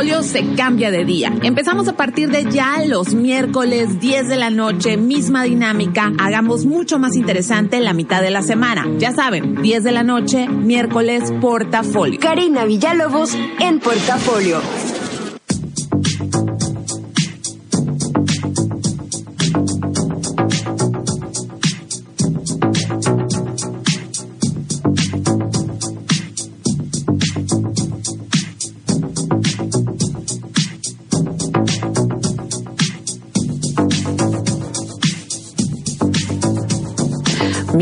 Portafolio se cambia de día. Empezamos a partir de ya los miércoles 10 de la noche, misma dinámica. Hagamos mucho más interesante la mitad de la semana. Ya saben, 10 de la noche, miércoles, portafolio. Karina Villalobos en portafolio.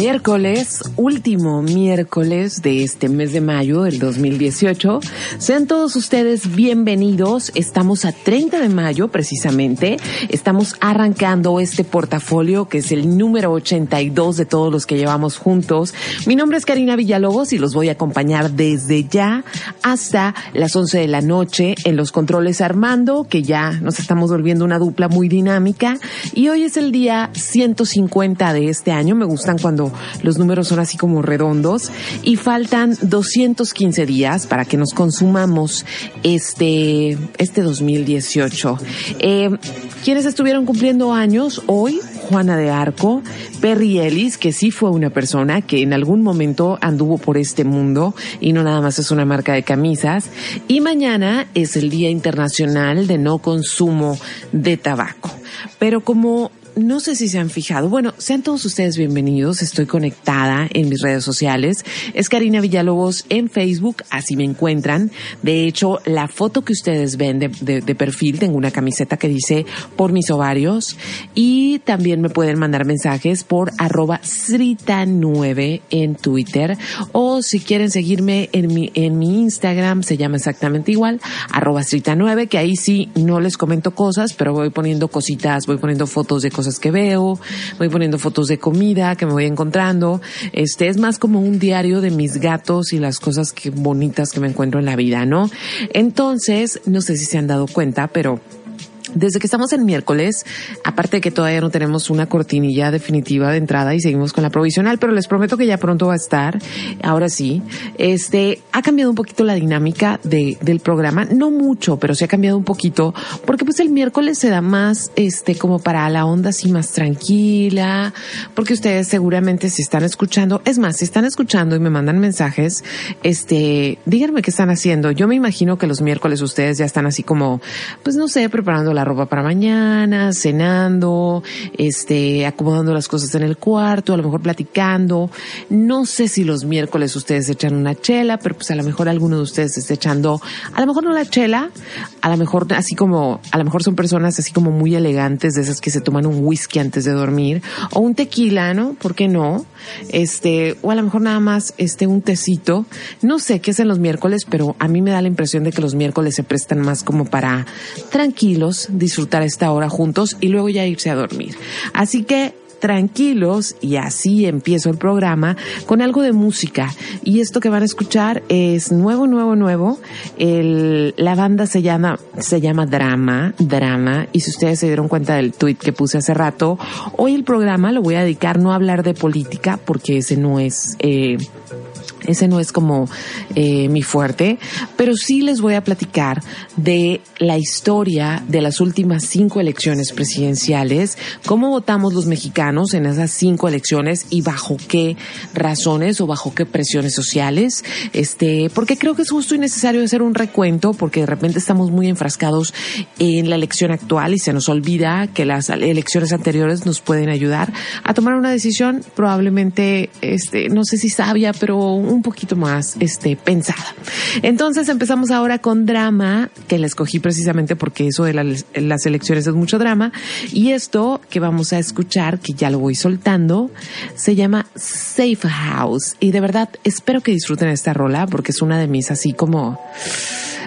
Miércoles, último miércoles de este mes de mayo del 2018. Sean todos ustedes bienvenidos. Estamos a 30 de mayo precisamente. Estamos arrancando este portafolio que es el número 82 de todos los que llevamos juntos. Mi nombre es Karina Villalobos y los voy a acompañar desde ya hasta las 11 de la noche en los controles Armando, que ya nos estamos volviendo una dupla muy dinámica. Y hoy es el día 150 de este año. Me gustan cuando los números son así como redondos y faltan 215 días para que nos consumamos este, este 2018. Eh, quienes estuvieron cumpliendo años hoy, Juana de Arco, Perry Ellis, que sí fue una persona que en algún momento anduvo por este mundo y no nada más es una marca de camisas. Y mañana es el Día Internacional de No Consumo de Tabaco. Pero como no sé si se han fijado. Bueno, sean todos ustedes bienvenidos. Estoy conectada en mis redes sociales. Es Karina Villalobos en Facebook, así me encuentran. De hecho, la foto que ustedes ven de, perfil, tengo una camiseta que dice por mis ovarios. Y también me pueden mandar mensajes por arroba srita9 en Twitter. O si quieren seguirme en mi, en mi Instagram, se llama exactamente igual, arroba srita9, que ahí sí no les comento cosas, pero voy poniendo cositas, voy poniendo fotos de cosas que veo, voy poniendo fotos de comida que me voy encontrando. Este es más como un diario de mis gatos y las cosas que bonitas que me encuentro en la vida, ¿no? Entonces, no sé si se han dado cuenta, pero desde que estamos en miércoles, aparte de que todavía no tenemos una cortinilla definitiva de entrada y seguimos con la provisional, pero les prometo que ya pronto va a estar. Ahora sí, este ha cambiado un poquito la dinámica de, del programa, no mucho, pero sí ha cambiado un poquito, porque pues el miércoles se da más, este, como para la onda así más tranquila, porque ustedes seguramente si están escuchando, es más, si están escuchando y me mandan mensajes, este, díganme qué están haciendo. Yo me imagino que los miércoles ustedes ya están así como, pues no sé, preparando la ropa para mañana, cenando, este, acomodando las cosas en el cuarto, a lo mejor platicando. No sé si los miércoles ustedes echan una chela, pero pues a lo mejor alguno de ustedes está echando, a lo mejor no la chela, a lo mejor así como, a lo mejor son personas así como muy elegantes, de esas que se toman un whisky antes de dormir, o un tequila, ¿no? ¿Por qué no? Este, o a lo mejor nada más, este, un tecito. No sé qué es en los miércoles, pero a mí me da la impresión de que los miércoles se prestan más como para tranquilos, disfrutar esta hora juntos y luego ya irse a dormir. Así que tranquilos y así empiezo el programa con algo de música. Y esto que van a escuchar es nuevo, nuevo, nuevo. El, la banda se llama, se llama Drama, Drama. Y si ustedes se dieron cuenta del tweet que puse hace rato, hoy el programa lo voy a dedicar no a hablar de política porque ese no es, eh, ese no es como eh, mi fuerte, pero sí les voy a platicar de la historia de las últimas cinco elecciones presidenciales, cómo votamos los mexicanos en esas cinco elecciones y bajo qué razones o bajo qué presiones sociales, este, porque creo que es justo y necesario hacer un recuento porque de repente estamos muy enfrascados en la elección actual y se nos olvida que las elecciones anteriores nos pueden ayudar a tomar una decisión. Probablemente, este, no sé si sabia, pero un poquito más este, pensada. Entonces empezamos ahora con drama, que la escogí precisamente porque eso de las elecciones es mucho drama. Y esto que vamos a escuchar, que ya lo voy soltando, se llama Safe House. Y de verdad espero que disfruten esta rola porque es una de mis así como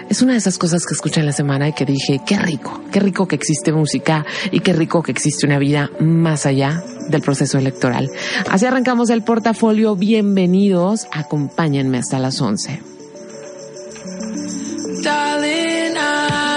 es una de esas cosas que escuché en la semana y que dije, qué rico, qué rico que existe música y qué rico que existe una vida más allá del proceso electoral. Así arrancamos el portafolio. Bienvenidos. Acompáñenme hasta las 11. cannot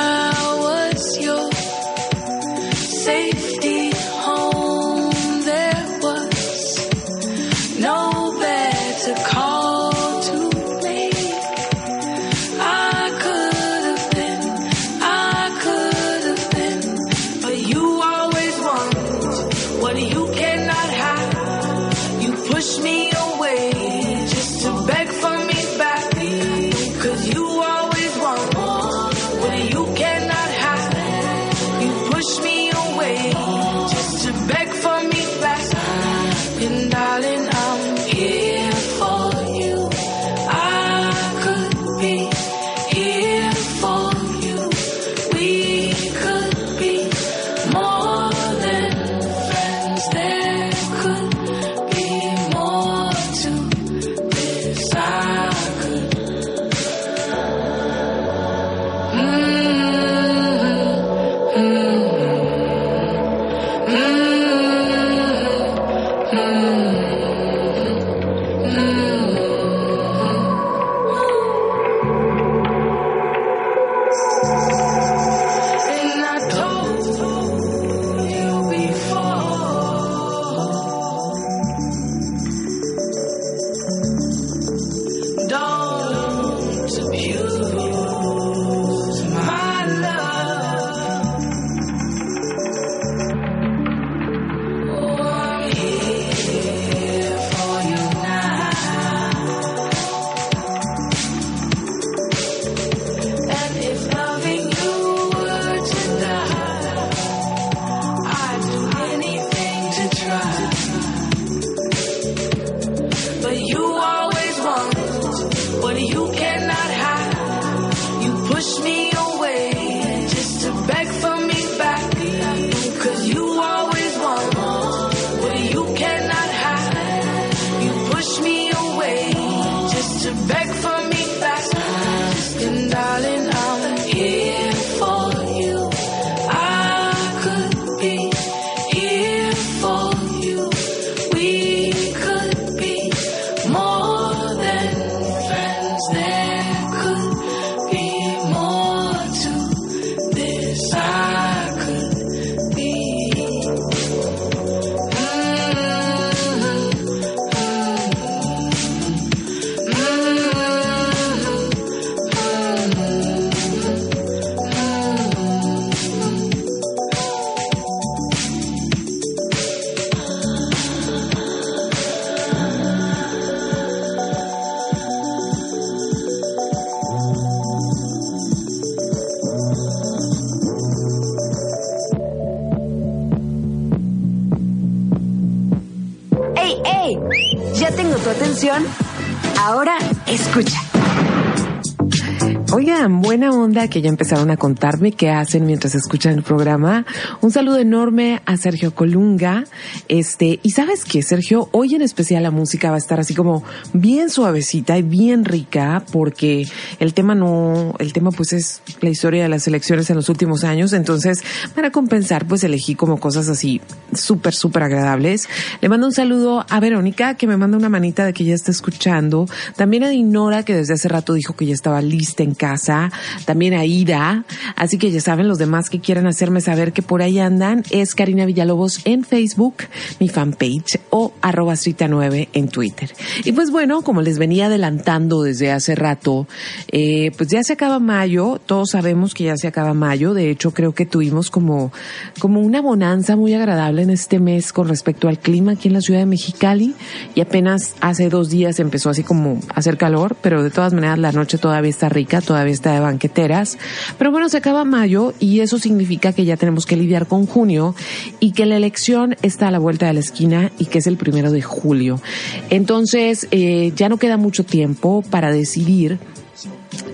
onda que ya empezaron a contarme qué hacen mientras escuchan el programa. Un saludo enorme a Sergio Colunga. Este, y sabes qué, Sergio, hoy en especial la música va a estar así como bien suavecita y bien rica porque el tema no, el tema pues es la historia de las elecciones en los últimos años. Entonces, para compensar, pues elegí como cosas así súper, súper agradables. Le mando un saludo a Verónica que me manda una manita de que ya está escuchando. También a Dinora que desde hace rato dijo que ya estaba lista en casa, también a Ida, así que ya saben los demás que quieran hacerme saber que por ahí andan, es Karina Villalobos en Facebook, mi fanpage o arroba 9 en Twitter. Y pues bueno, como les venía adelantando desde hace rato, eh, pues ya se acaba mayo, todos sabemos que ya se acaba mayo, de hecho creo que tuvimos como, como una bonanza muy agradable en este mes con respecto al clima aquí en la ciudad de Mexicali y apenas hace dos días empezó así como a hacer calor, pero de todas maneras la noche todavía está rica, todavía está de Pero bueno, se acaba mayo y eso significa que ya tenemos que lidiar con junio y que la elección está a la vuelta de la esquina y que es el primero de julio. Entonces, eh, ya no queda mucho tiempo para decidir.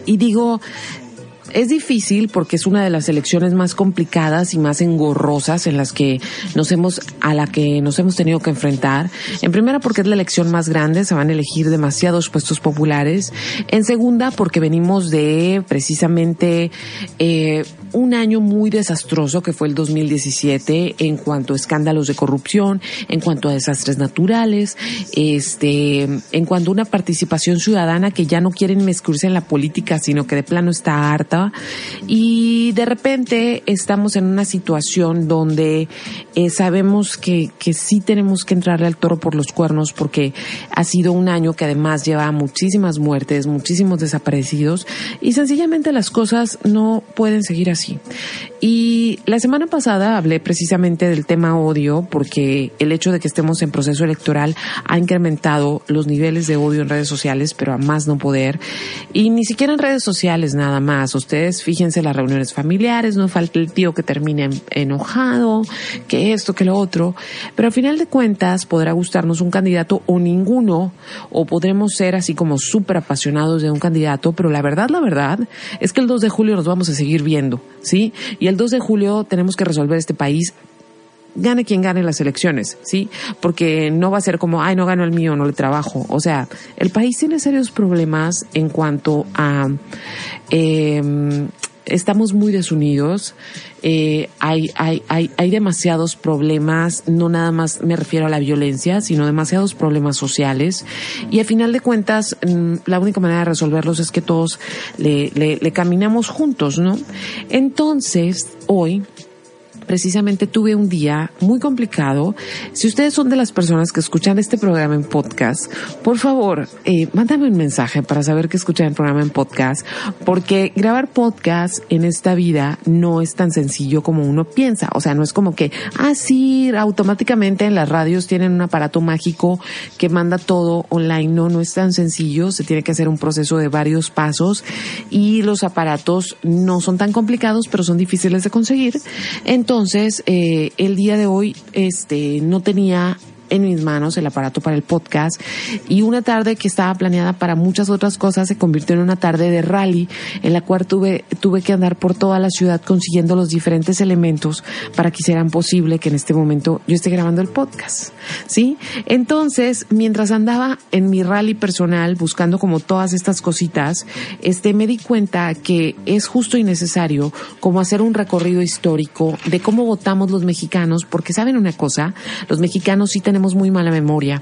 Y digo, es difícil porque es una de las elecciones más complicadas y más engorrosas en las que nos hemos, a la que nos hemos tenido que enfrentar. En primera porque es la elección más grande, se van a elegir demasiados puestos populares. En segunda porque venimos de precisamente eh, un año muy desastroso que fue el 2017 en cuanto a escándalos de corrupción, en cuanto a desastres naturales, este, en cuanto a una participación ciudadana que ya no quieren mezclarse en la política, sino que de plano está harta. Y de repente estamos en una situación donde eh, sabemos que, que sí tenemos que entrarle al toro por los cuernos porque ha sido un año que además lleva muchísimas muertes, muchísimos desaparecidos y sencillamente las cosas no pueden seguir así. así. Y la semana pasada hablé precisamente del tema odio porque el hecho de que estemos en proceso electoral ha incrementado los niveles de odio en redes sociales, pero a más no poder. Y ni siquiera en redes sociales nada más. Ustedes fíjense las reuniones familiares, no falta el tío que termine enojado, que esto, que lo otro. Pero al final de cuentas podrá gustarnos un candidato o ninguno, o podremos ser así como súper apasionados de un candidato, pero la verdad, la verdad, es que el 2 de julio nos vamos a seguir viendo, ¿sí? El 2 de julio tenemos que resolver este país gane quien gane las elecciones, ¿sí? Porque no va a ser como, ay, no gano el mío, no le trabajo. O sea, el país tiene serios problemas en cuanto a... Eh, estamos muy desunidos, eh, hay, hay, hay, hay demasiados problemas, no nada más me refiero a la violencia, sino demasiados problemas sociales. Y a final de cuentas, mm, la única manera de resolverlos es que todos le, le, le caminamos juntos, ¿no? Entonces, hoy, precisamente tuve un día muy complicado. Si ustedes son de las personas que escuchan este programa en podcast, por favor, eh, mándame un mensaje para saber que escuchan el programa en podcast, porque grabar podcast en esta vida no es tan sencillo como uno piensa. O sea, no es como que, ah, sí, automáticamente en las radios tienen un aparato mágico que manda todo online. No, no es tan sencillo. Se tiene que hacer un proceso de varios pasos y los aparatos no son tan complicados, pero son difíciles de conseguir. Entonces, eh, el día de hoy, este, no tenía en mis manos el aparato para el podcast y una tarde que estaba planeada para muchas otras cosas se convirtió en una tarde de rally en la cual tuve, tuve que andar por toda la ciudad consiguiendo los diferentes elementos para que hicieran posible que en este momento yo esté grabando el podcast. ¿Sí? Entonces, mientras andaba en mi rally personal buscando como todas estas cositas, este me di cuenta que es justo y necesario como hacer un recorrido histórico de cómo votamos los mexicanos, porque saben una cosa, los mexicanos sí tenemos muy mala memoria.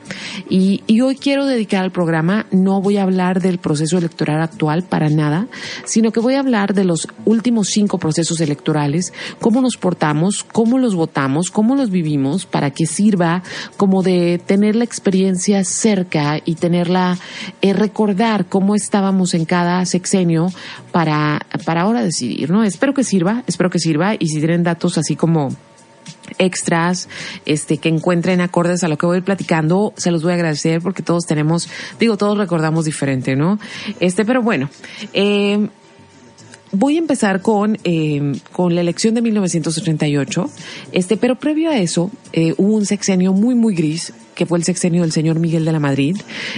Y, hoy quiero dedicar al programa, no voy a hablar del proceso electoral actual para nada, sino que voy a hablar de los últimos cinco procesos electorales, cómo nos portamos, cómo los votamos, cómo los vivimos, para que sirva como de tener la experiencia cerca y tenerla, eh, recordar cómo estábamos en cada sexenio para, para ahora decidir, ¿no? Espero que sirva, espero que sirva y si tienen datos así como extras este que encuentren acordes a lo que voy platicando se los voy a agradecer porque todos tenemos digo todos recordamos diferente no este pero bueno eh, Voy a empezar con, eh, con la elección de 1988, este, pero previo a eso eh, hubo un sexenio muy, muy gris, que fue el sexenio del señor Miguel de la Madrid.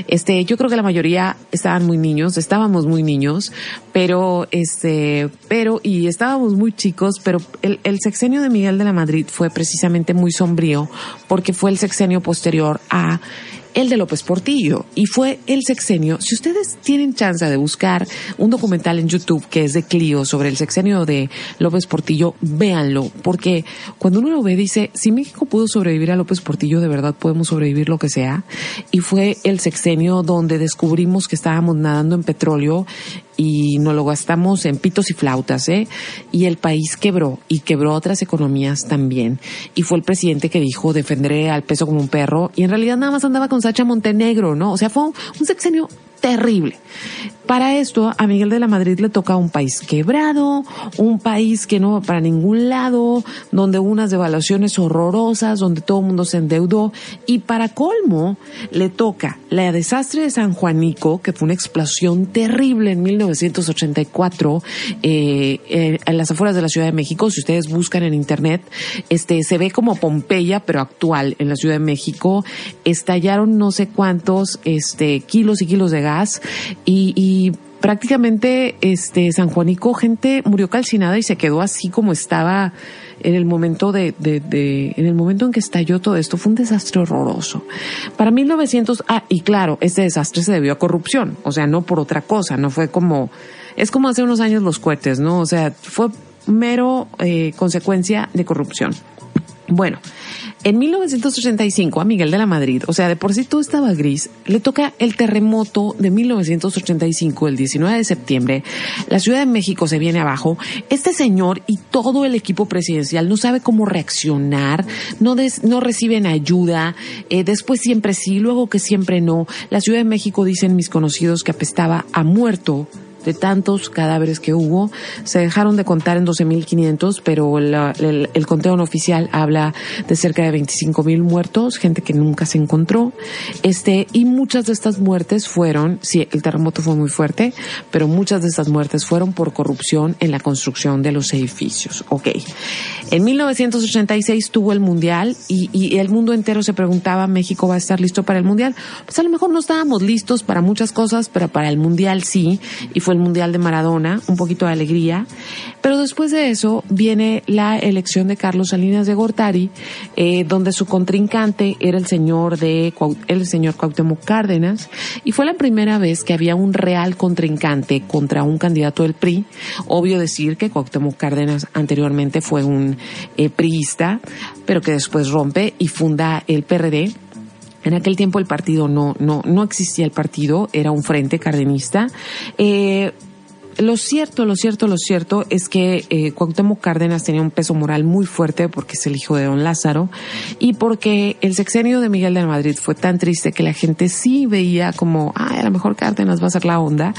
Este, yo creo que la mayoría estaban muy niños, estábamos muy niños, pero, este, pero, y estábamos muy chicos, pero el, el sexenio de Miguel de la Madrid fue precisamente muy sombrío, porque fue el sexenio posterior a el de López Portillo y fue el sexenio. Si ustedes tienen chance de buscar un documental en YouTube que es de Clio sobre el sexenio de López Portillo, véanlo, porque cuando uno lo ve dice, si México pudo sobrevivir a López Portillo, de verdad podemos sobrevivir lo que sea. Y fue el sexenio donde descubrimos que estábamos nadando en petróleo y no lo gastamos en pitos y flautas, ¿eh? Y el país quebró y quebró otras economías también. Y fue el presidente que dijo defenderé al peso como un perro y en realidad nada más andaba con Sacha Montenegro, ¿no? O sea, fue un sexenio terrible. Para esto, a Miguel de la Madrid le toca un país quebrado, un país que no va para ningún lado, donde unas devaluaciones horrorosas, donde todo el mundo se endeudó, y para colmo, le toca la desastre de San Juanico, que fue una explosión terrible en 1984, eh, eh, en las afueras de la Ciudad de México. Si ustedes buscan en internet, este, se ve como Pompeya, pero actual en la Ciudad de México. Estallaron no sé cuántos, este, kilos y kilos de gas y, prácticamente este San Juanico gente murió calcinada y se quedó así como estaba en el momento de, en el momento en que estalló todo esto fue un desastre horroroso. Para 1900, ah, y claro, este desastre se debió a corrupción, o sea, no por otra cosa, no fue como, es como hace unos años los cohetes, ¿no? O sea, fue mero eh, consecuencia de corrupción. Bueno, en 1985 a Miguel de la Madrid, o sea, de por sí todo estaba gris, le toca el terremoto de 1985, el 19 de septiembre. La Ciudad de México se viene abajo. Este señor y todo el equipo presidencial no sabe cómo reaccionar, no, des, no reciben ayuda, eh, después siempre sí, luego que siempre no. La Ciudad de México dicen mis conocidos que apestaba a muerto de tantos cadáveres que hubo. Se dejaron de contar en 12.500, pero la, el, el, conteo no oficial habla de cerca de 25.000 muertos, gente que nunca se encontró. Este, y muchas de estas muertes fueron, sí, el terremoto fue muy fuerte, pero muchas de estas muertes fueron por corrupción en la construcción de los edificios. Ok. En 1986 tuvo el Mundial y, y el mundo entero se preguntaba, ¿México va a estar listo para el Mundial? Pues a lo mejor no estábamos listos para muchas cosas, pero para el Mundial sí, y fue el Mundial de Maradona, un poquito de alegría. Pero después de eso viene la elección de Carlos Salinas de Gortari, eh, donde su contrincante era el señor de el señor Cuauhtémoc Cárdenas, y fue la primera vez que había un real contrincante contra un candidato del PRI. Obvio decir que Cuauhtémoc Cárdenas anteriormente fue un eh, priista, pero que después rompe y funda el PRD. En aquel tiempo el partido no, no, no existía el partido, era un frente cardenista. Eh, lo cierto, lo cierto, lo cierto es que eh, Cuauhtémoc Cárdenas tenía un peso moral muy fuerte porque es el hijo de don Lázaro y porque el sexenio de Miguel de Madrid fue tan triste que la gente sí veía como, ay, a lo mejor Cárdenas va a ser la onda.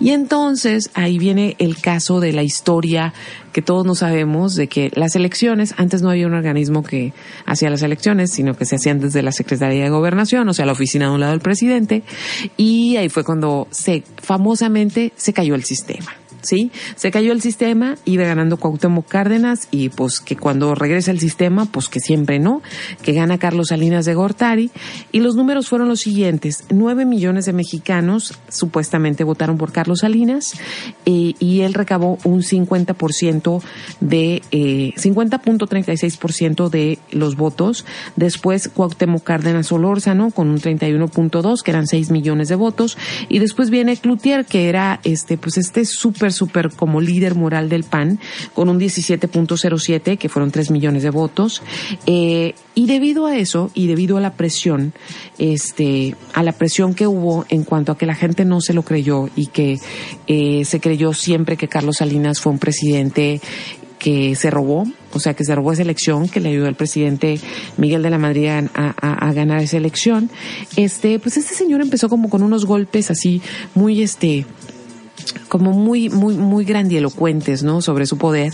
Y entonces ahí viene el caso de la historia que todos no sabemos de que las elecciones, antes no había un organismo que hacía las elecciones, sino que se hacían desde la Secretaría de Gobernación, o sea, la oficina de un lado del presidente, y ahí fue cuando se, famosamente, se cayó el sistema. ¿Sí? Se cayó el sistema, iba ganando Cuauhtémoc Cárdenas y pues que cuando regresa el sistema, pues que siempre no, que gana Carlos Salinas de Gortari. Y los números fueron los siguientes, nueve millones de mexicanos supuestamente votaron por Carlos Salinas eh, y él recabó un 50% de, eh, 50.36% de los votos, después Cuauhtémoc Cárdenas Solórzano con un 31.2 que eran 6 millones de votos. Y después viene Cloutier que era este pues este súper súper como líder moral del PAN, con un 17.07, que fueron 3 millones de votos. Eh, y debido a eso, y debido a la presión, este, a la presión que hubo en cuanto a que la gente no se lo creyó y que eh, se creyó siempre que Carlos Salinas fue un presidente que se robó, o sea, que se robó esa elección, que le ayudó al presidente Miguel de la Madrid a, a, a, ganar esa elección, este, pues este señor empezó como con unos golpes así muy, este, como muy, muy, muy grandilocuentes, ¿no? Sobre su poder.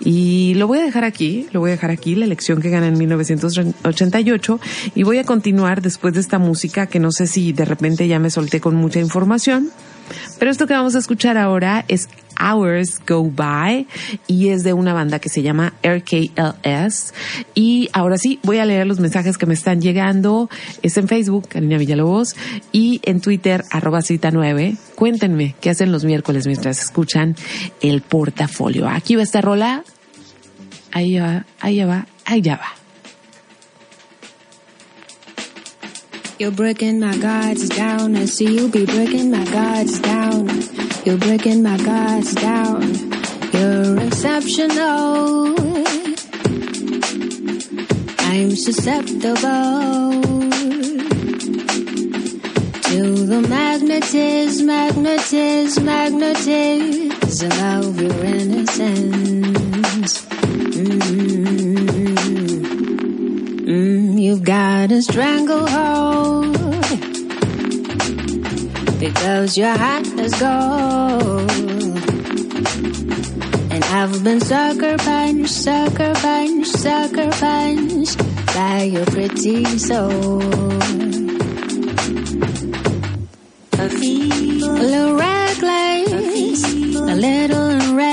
Y lo voy a dejar aquí, lo voy a dejar aquí, la elección que gana en 1988. Y voy a continuar después de esta música, que no sé si de repente ya me solté con mucha información. Pero esto que vamos a escuchar ahora es Hours Go By y es de una banda que se llama RKLS. Y ahora sí, voy a leer los mensajes que me están llegando. Es en Facebook, Karina Villalobos, y en Twitter, arroba cita 9. Cuéntenme qué hacen los miércoles mientras escuchan el portafolio. Aquí va esta rola. Ahí va, ahí va, ahí ya va. You're breaking my guards down. I see you be breaking my guards down. You're breaking my guards down. You're exceptional. I'm susceptible to the magnetism, magnetism, magnetism of your innocence. Mm, you've got a stranglehold because your heart is gold. And I've been sucker punched, sucker punched, sucker punched by your pretty soul. A little reckless, a little enraged,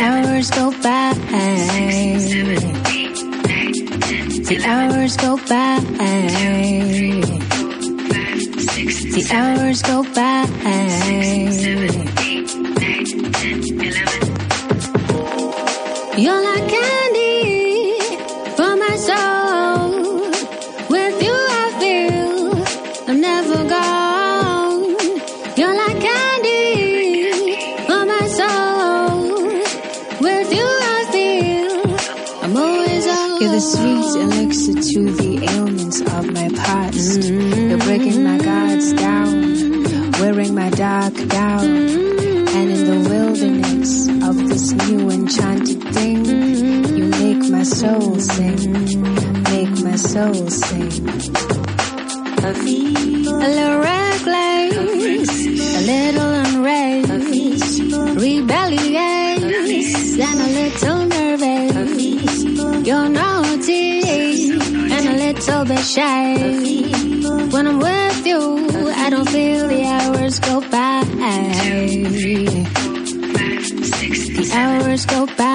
hours go by. The hours go by. The hours go by. Hours go by. The hours go by.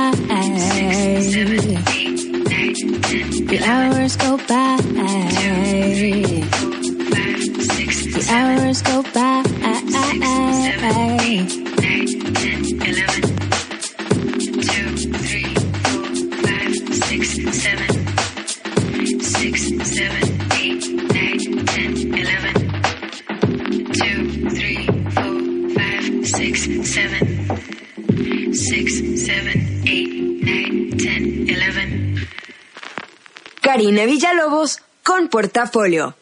Karina Villalobos con Portafolio.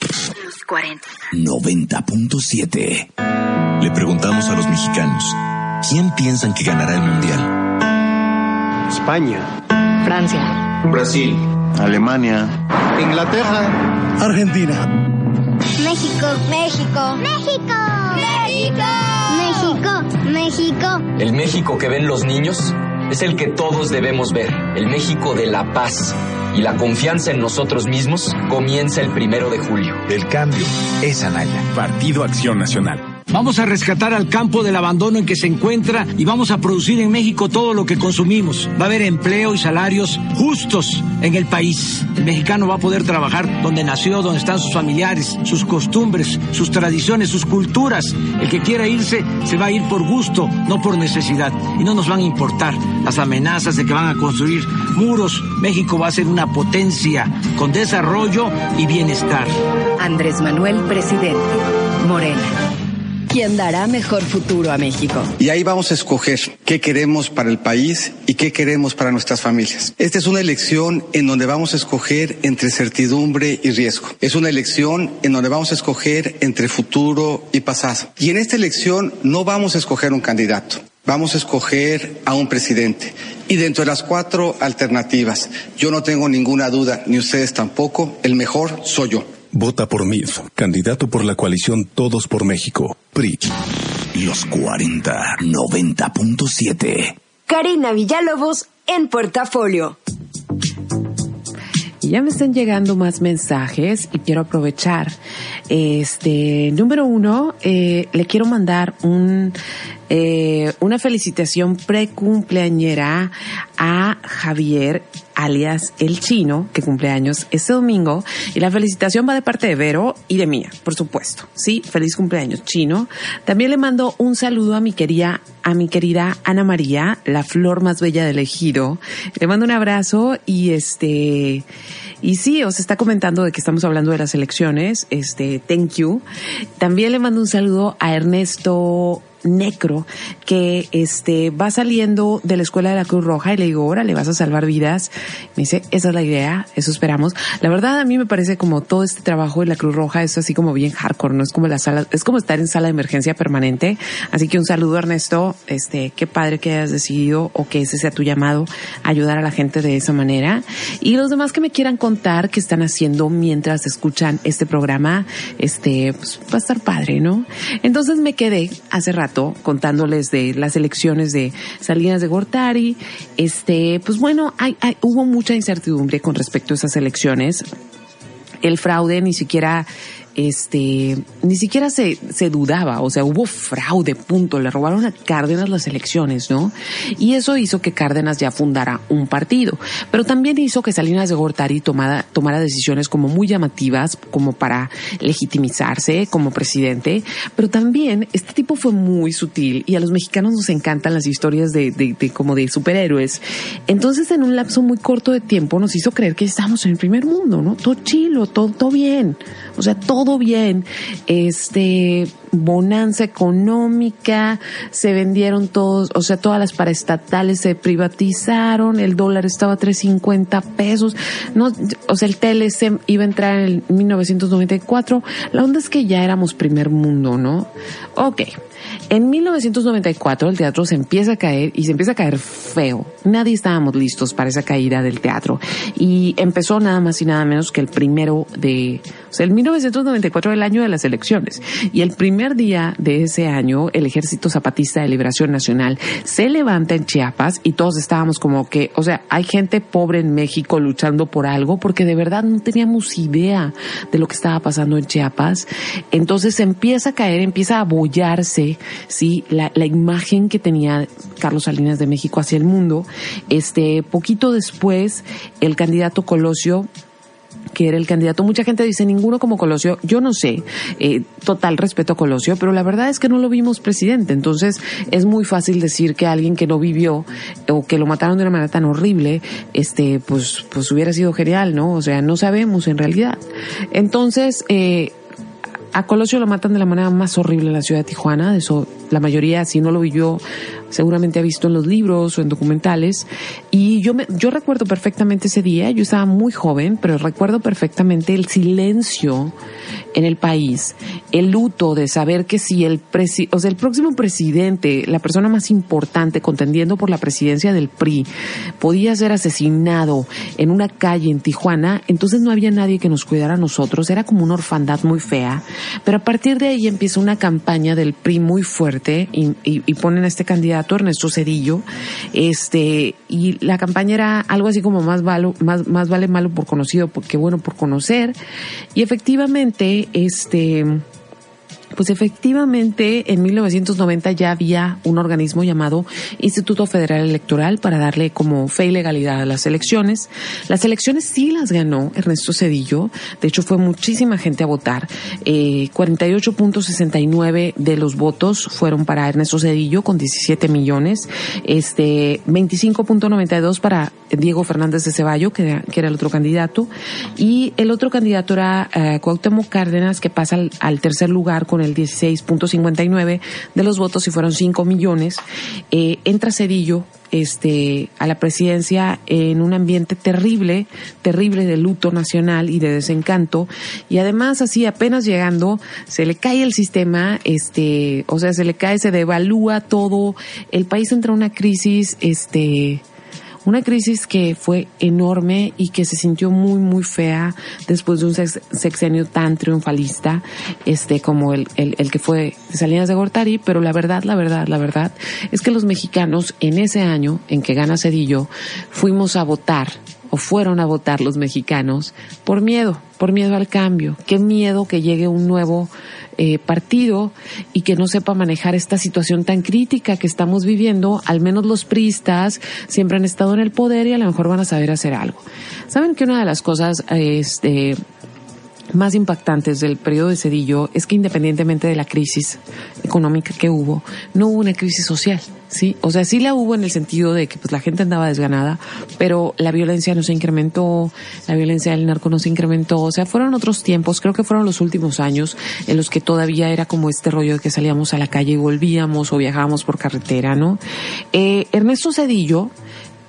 Los 40. 90.7. Le preguntamos a los mexicanos, ¿quién piensan que ganará el mundial? España, Francia. Brasil, Alemania, Inglaterra, Argentina. México, México, México, México. México? El México que ven los niños es el que todos debemos ver, el México de la paz. Y la confianza en nosotros mismos comienza el primero de julio. El cambio es Anaya. Partido Acción Nacional. Vamos a rescatar al campo del abandono en que se encuentra y vamos a producir en México todo lo que consumimos. Va a haber empleo y salarios justos en el país. El mexicano va a poder trabajar donde nació, donde están sus familiares, sus costumbres, sus tradiciones, sus culturas. El que quiera irse se va a ir por gusto, no por necesidad. Y no nos van a importar las amenazas de que van a construir muros. México va a ser una potencia con desarrollo y bienestar. Andrés Manuel, presidente. Morena. ¿Quién dará mejor futuro a México? Y ahí vamos a escoger qué queremos para el país y qué queremos para nuestras familias. Esta es una elección en donde vamos a escoger entre certidumbre y riesgo. Es una elección en donde vamos a escoger entre futuro y pasado. Y en esta elección no vamos a escoger un candidato. Vamos a escoger a un presidente. Y dentro de las cuatro alternativas, yo no tengo ninguna duda, ni ustedes tampoco, el mejor soy yo. Vota por MIF, candidato por la coalición Todos por México, PRI. Los 40 90.7. Karina Villalobos en portafolio. Ya me están llegando más mensajes y quiero aprovechar. Este, número uno, eh, le quiero mandar un, eh, una felicitación precumpleañera a Javier alias El Chino, que cumple años este domingo. Y la felicitación va de parte de Vero y de mía, por supuesto. Sí, feliz cumpleaños, Chino. También le mando un saludo a mi querida, a mi querida Ana María, la flor más bella del ejido. Le mando un abrazo y este, y sí, os está comentando de que estamos hablando de las elecciones. Este, thank you. También le mando un saludo a Ernesto Necro, que este va saliendo de la escuela de la Cruz Roja y le digo, órale, vas a salvar vidas. Me dice, esa es la idea, eso esperamos. La verdad, a mí me parece como todo este trabajo de la Cruz Roja es así como bien hardcore, no es como la sala, es como estar en sala de emergencia permanente. Así que un saludo, Ernesto. Este, qué padre que hayas decidido o que ese sea tu llamado, ayudar a la gente de esa manera. Y los demás que me quieran contar qué están haciendo mientras escuchan este programa, este, pues va a estar padre, ¿no? Entonces me quedé hace rato contándoles de las elecciones de Salinas de Gortari. Este, pues bueno, hay, hubo mucha incertidumbre con respecto a esas elecciones. El fraude ni siquiera este, ni siquiera se, se dudaba, o sea, hubo fraude, punto, le robaron a Cárdenas las elecciones, ¿no? Y eso hizo que Cárdenas ya fundara un partido, pero también hizo que Salinas de Gortari tomara, tomara decisiones como muy llamativas, como para legitimizarse como presidente, pero también este tipo fue muy sutil y a los mexicanos nos encantan las historias de, de, de como de superhéroes. Entonces, en un lapso muy corto de tiempo nos hizo creer que estábamos en el primer mundo, ¿no? Todo chilo, todo, todo bien. O sea, todo bien. Este, bonanza económica, se vendieron todos, o sea, todas las paraestatales se privatizaron, el dólar estaba a 350 pesos, no, o sea, el TLC iba a entrar en 1994. La onda es que ya éramos primer mundo, ¿no? Ok. En 1994 el teatro se empieza a caer y se empieza a caer feo. Nadie estábamos listos para esa caída del teatro. Y empezó nada más y nada menos que el primero de, o sea, el 1994 el año de las elecciones. Y el primer día de ese año el Ejército Zapatista de Liberación Nacional se levanta en Chiapas y todos estábamos como que, o sea, hay gente pobre en México luchando por algo porque de verdad no teníamos idea de lo que estaba pasando en Chiapas. Entonces empieza a caer, empieza a abollarse sí, la, la imagen que tenía Carlos Salinas de México hacia el mundo. Este, poquito después, el candidato Colosio que era el candidato. Mucha gente dice ninguno como Colosio. Yo no sé, eh, total respeto a Colosio, pero la verdad es que no lo vimos presidente. Entonces es muy fácil decir que alguien que no vivió o que lo mataron de una manera tan horrible, este, pues, pues hubiera sido genial, ¿no? O sea, no sabemos en realidad. Entonces, eh, a Colosio lo matan de la manera más horrible en la ciudad de Tijuana, eso la mayoría, si no lo vivió, seguramente ha visto en los libros o en documentales. Y yo me, yo recuerdo perfectamente ese día, yo estaba muy joven, pero recuerdo perfectamente el silencio en el país, el luto de saber que si el presi o sea, el próximo presidente, la persona más importante contendiendo por la presidencia del PRI, podía ser asesinado en una calle en Tijuana, entonces no había nadie que nos cuidara a nosotros, era como una orfandad muy fea. Pero a partir de ahí empieza una campaña del PRI muy fuerte y, y, y ponen a este candidato, Ernesto Cedillo, este, y la campaña era algo así como más, valo, más, más vale malo por conocido que bueno por conocer. Y efectivamente, este, pues efectivamente, en 1990 ya había un organismo llamado Instituto Federal Electoral para darle como fe y legalidad a las elecciones. Las elecciones sí las ganó Ernesto Cedillo. De hecho, fue muchísima gente a votar. Eh, 48.69 de los votos fueron para Ernesto Cedillo con 17 millones. Este, 25.92 para Diego Fernández de Ceballo, que era, el otro candidato. Y el otro candidato era eh, Cárdenas, que pasa al, al tercer lugar con el 16.59 de los votos y fueron 5 millones. Eh, entra Cedillo este, a la presidencia en un ambiente terrible, terrible de luto nacional y de desencanto. Y además, así apenas llegando, se le cae el sistema, este, o sea, se le cae, se devalúa todo. El país entra en una crisis, este, una crisis que fue enorme y que se sintió muy, muy fea después de un sexenio tan triunfalista, este, como el, el, el que fue Salinas de Gortari, pero la verdad, la verdad, la verdad, es que los mexicanos en ese año en que gana Cedillo, fuimos a votar o fueron a votar los mexicanos por miedo, por miedo al cambio. Qué miedo que llegue un nuevo eh, partido y que no sepa manejar esta situación tan crítica que estamos viviendo. Al menos los priistas siempre han estado en el poder y a lo mejor van a saber hacer algo. Saben que una de las cosas, este, más impactantes del periodo de Cedillo es que independientemente de la crisis económica que hubo, no hubo una crisis social. Sí, o sea, sí la hubo en el sentido de que pues la gente andaba desganada, pero la violencia no se incrementó, la violencia del narco no se incrementó, o sea, fueron otros tiempos, creo que fueron los últimos años en los que todavía era como este rollo de que salíamos a la calle y volvíamos o viajábamos por carretera, ¿no? Eh, Ernesto Cedillo,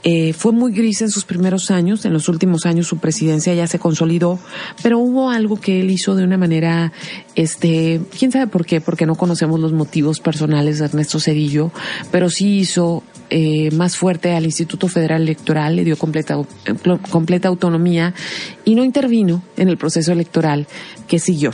eh, fue muy gris en sus primeros años, en los últimos años su presidencia ya se consolidó, pero hubo algo que él hizo de una manera, este, quién sabe por qué, porque no conocemos los motivos personales de Ernesto Cedillo, pero sí hizo eh, más fuerte al Instituto Federal Electoral, le dio completa, completa autonomía y no intervino en el proceso electoral que siguió.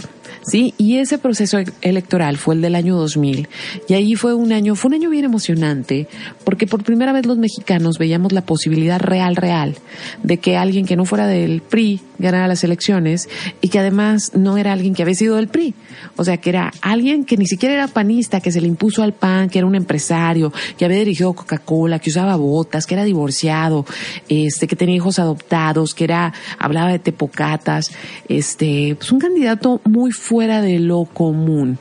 ¿Sí? Y ese proceso electoral fue el del año 2000 y ahí fue un año, fue un año bien emocionante porque por primera vez los mexicanos veíamos la posibilidad real, real de que alguien que no fuera del PRI ganara las elecciones y que además no era alguien que había sido del PRI, o sea, que era alguien que ni siquiera era panista, que se le impuso al PAN, que era un empresario, que había dirigido Coca-Cola, que usaba botas, que era divorciado, este, que tenía hijos adoptados, que era, hablaba de tepocatas, este, pues un candidato muy fuera de lo común.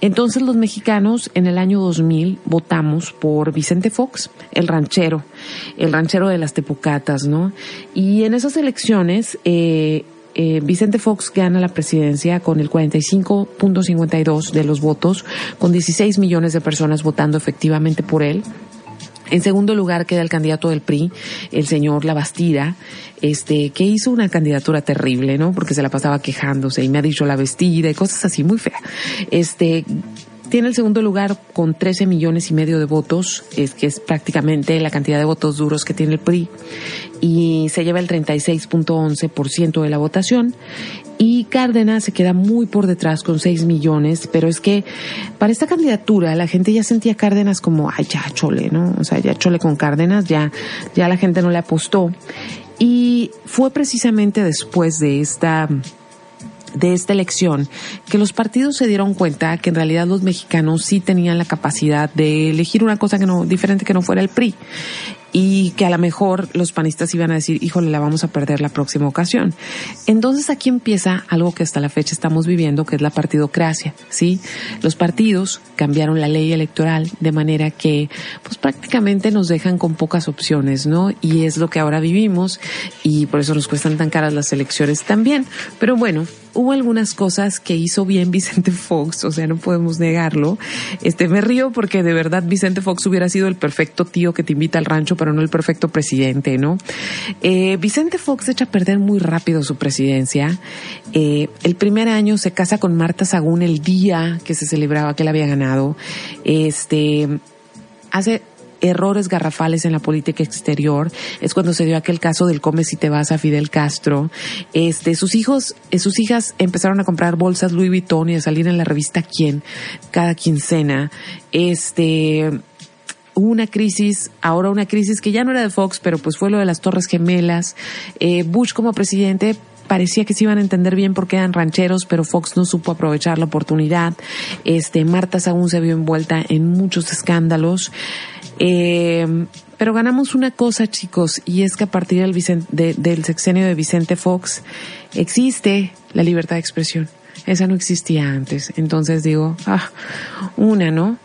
Entonces los mexicanos en el año 2000 votamos por Vicente Fox, el ranchero, el ranchero de las tepocatas, ¿no? Y en esas elecciones, eh, eh, Vicente Fox gana la presidencia con el 45.52 de los votos, con 16 millones de personas votando efectivamente por él. En segundo lugar queda el candidato del PRI, el señor Labastida, este, que hizo una candidatura terrible, ¿no? Porque se la pasaba quejándose y me ha dicho la vestida y cosas así muy feas. Este, tiene el segundo lugar con 13 millones y medio de votos, es que es prácticamente la cantidad de votos duros que tiene el PRI, y se lleva el 36.11% de la votación. Y Cárdenas se queda muy por detrás con 6 millones, pero es que para esta candidatura la gente ya sentía Cárdenas como, ay, ya chole, ¿no? O sea, ya chole con Cárdenas, ya, ya la gente no le apostó. Y fue precisamente después de esta de esta elección que los partidos se dieron cuenta que en realidad los mexicanos sí tenían la capacidad de elegir una cosa que no diferente que no fuera el PRI y que a lo mejor los panistas iban a decir, híjole, la vamos a perder la próxima ocasión. Entonces aquí empieza algo que hasta la fecha estamos viviendo, que es la partidocracia, ¿sí? Los partidos cambiaron la ley electoral de manera que, pues prácticamente nos dejan con pocas opciones, ¿no? Y es lo que ahora vivimos y por eso nos cuestan tan caras las elecciones también. Pero bueno, hubo algunas cosas que hizo bien Vicente Fox, o sea, no podemos negarlo. Este, me río porque de verdad Vicente Fox hubiera sido el perfecto tío que te invita al rancho, pero no el perfecto presidente, ¿no? Eh, Vicente Fox echa a perder muy rápido su presidencia. Eh, el primer año se casa con Marta Sagún el día que se celebraba que él había ganado. Este, hace errores garrafales en la política exterior. Es cuando se dio aquel caso del come si te vas a Fidel Castro. Este, sus hijos, eh, sus hijas empezaron a comprar bolsas Louis Vuitton y a salir en la revista Quién cada quincena. Este, hubo una crisis, ahora una crisis que ya no era de Fox, pero pues fue lo de las Torres Gemelas. Eh, Bush como presidente parecía que se iban a entender bien porque eran rancheros, pero Fox no supo aprovechar la oportunidad. Este, Marta aún se vio envuelta en muchos escándalos. Eh, pero ganamos una cosa, chicos, y es que a partir del, del sexenio de Vicente Fox existe la libertad de expresión. Esa no existía antes. Entonces digo, ah, una, ¿no?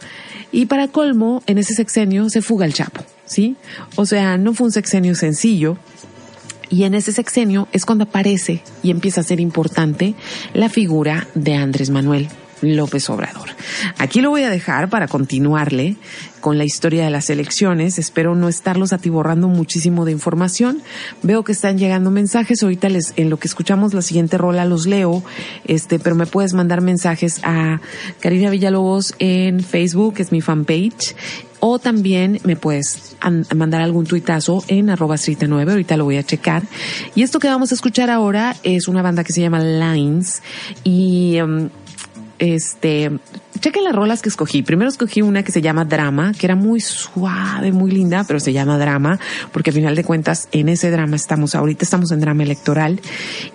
Y para colmo, en ese sexenio se fuga el Chapo, ¿sí? O sea, no fue un sexenio sencillo. Y en ese sexenio es cuando aparece y empieza a ser importante la figura de Andrés Manuel López Obrador. Aquí lo voy a dejar para continuarle con la historia de las elecciones. Espero no estarlos atiborrando muchísimo de información. Veo que están llegando mensajes. Ahorita les, en lo que escuchamos la siguiente rola los leo. Este, pero me puedes mandar mensajes a Karina Villalobos en Facebook, es mi fanpage. O también me puedes an- mandar algún tuitazo en arroba 9 ahorita lo voy a checar. Y esto que vamos a escuchar ahora es una banda que se llama Lines y um, este, chequen las rolas que escogí. Primero escogí una que se llama Drama, que era muy suave, muy linda, pero se llama Drama, porque al final de cuentas en ese drama estamos, ahorita estamos en drama electoral.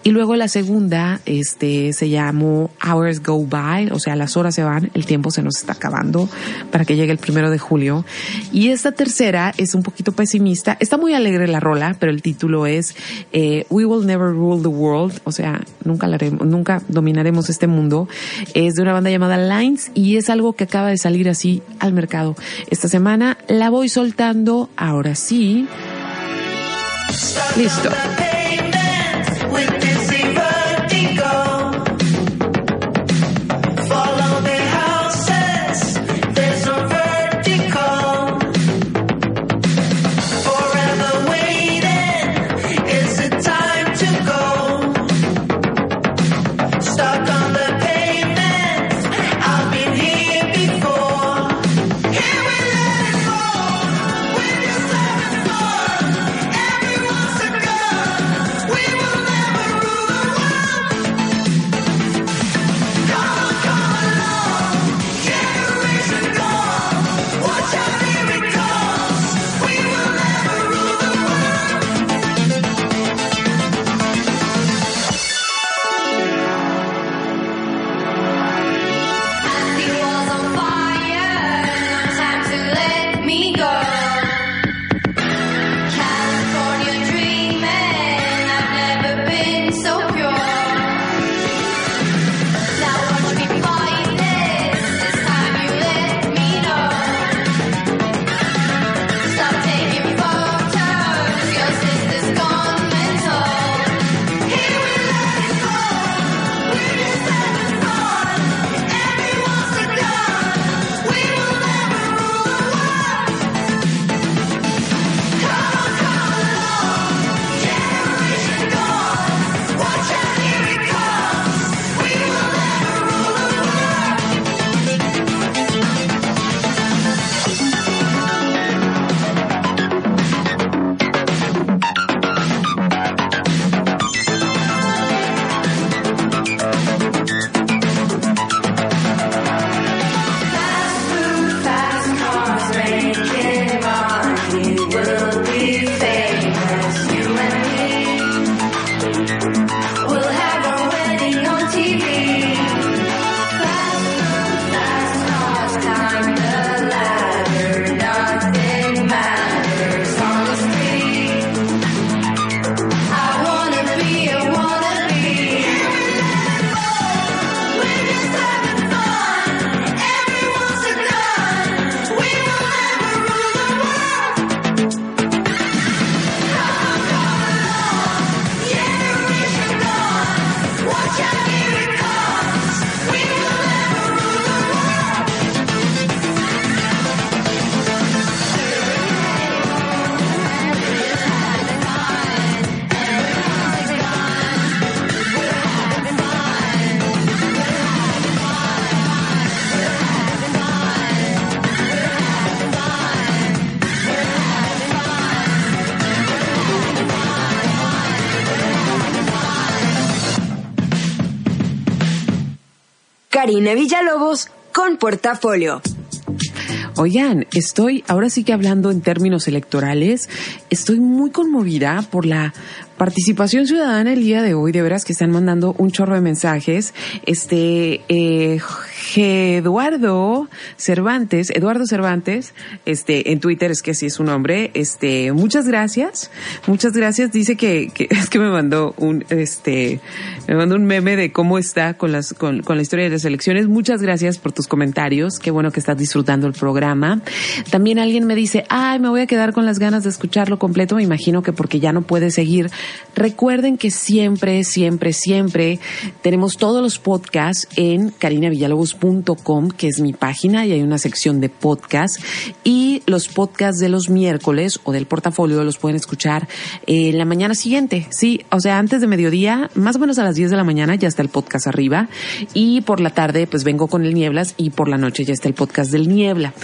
Y luego la segunda, este, se llamó Hours Go By, o sea, las horas se van, el tiempo se nos está acabando para que llegue el primero de julio. Y esta tercera es un poquito pesimista. Está muy alegre la rola, pero el título es eh, We Will Never Rule the World, o sea, nunca, la haremos- nunca dominaremos este mundo. Es de una banda llamada Lines y es algo que acaba de salir así al mercado. Esta semana la voy soltando, ahora sí. Listo. Karina Villalobos con Portafolio. Oigan, estoy ahora sí que hablando en términos electorales, estoy muy conmovida por la participación ciudadana el día de hoy, de veras que están mandando un chorro de mensajes. Este, eh, Eduardo Cervantes, Eduardo Cervantes, este, en Twitter es que así es su nombre, este, muchas gracias, muchas gracias, dice que, que es que me mandó un, este, me mandó un meme de cómo está con las, con, con la historia de las elecciones. Muchas gracias por tus comentarios, qué bueno que estás disfrutando el programa. También alguien me dice, ay, me voy a quedar con las ganas de escucharlo completo, me imagino que porque ya no puede seguir Recuerden que siempre, siempre, siempre tenemos todos los podcasts en que es mi página, y hay una sección de podcast. Y los podcasts de los miércoles o del portafolio los pueden escuchar en la mañana siguiente. Sí, o sea, antes de mediodía, más o menos a las 10 de la mañana ya está el podcast arriba. Y por la tarde, pues vengo con el Nieblas y por la noche ya está el podcast del Niebla,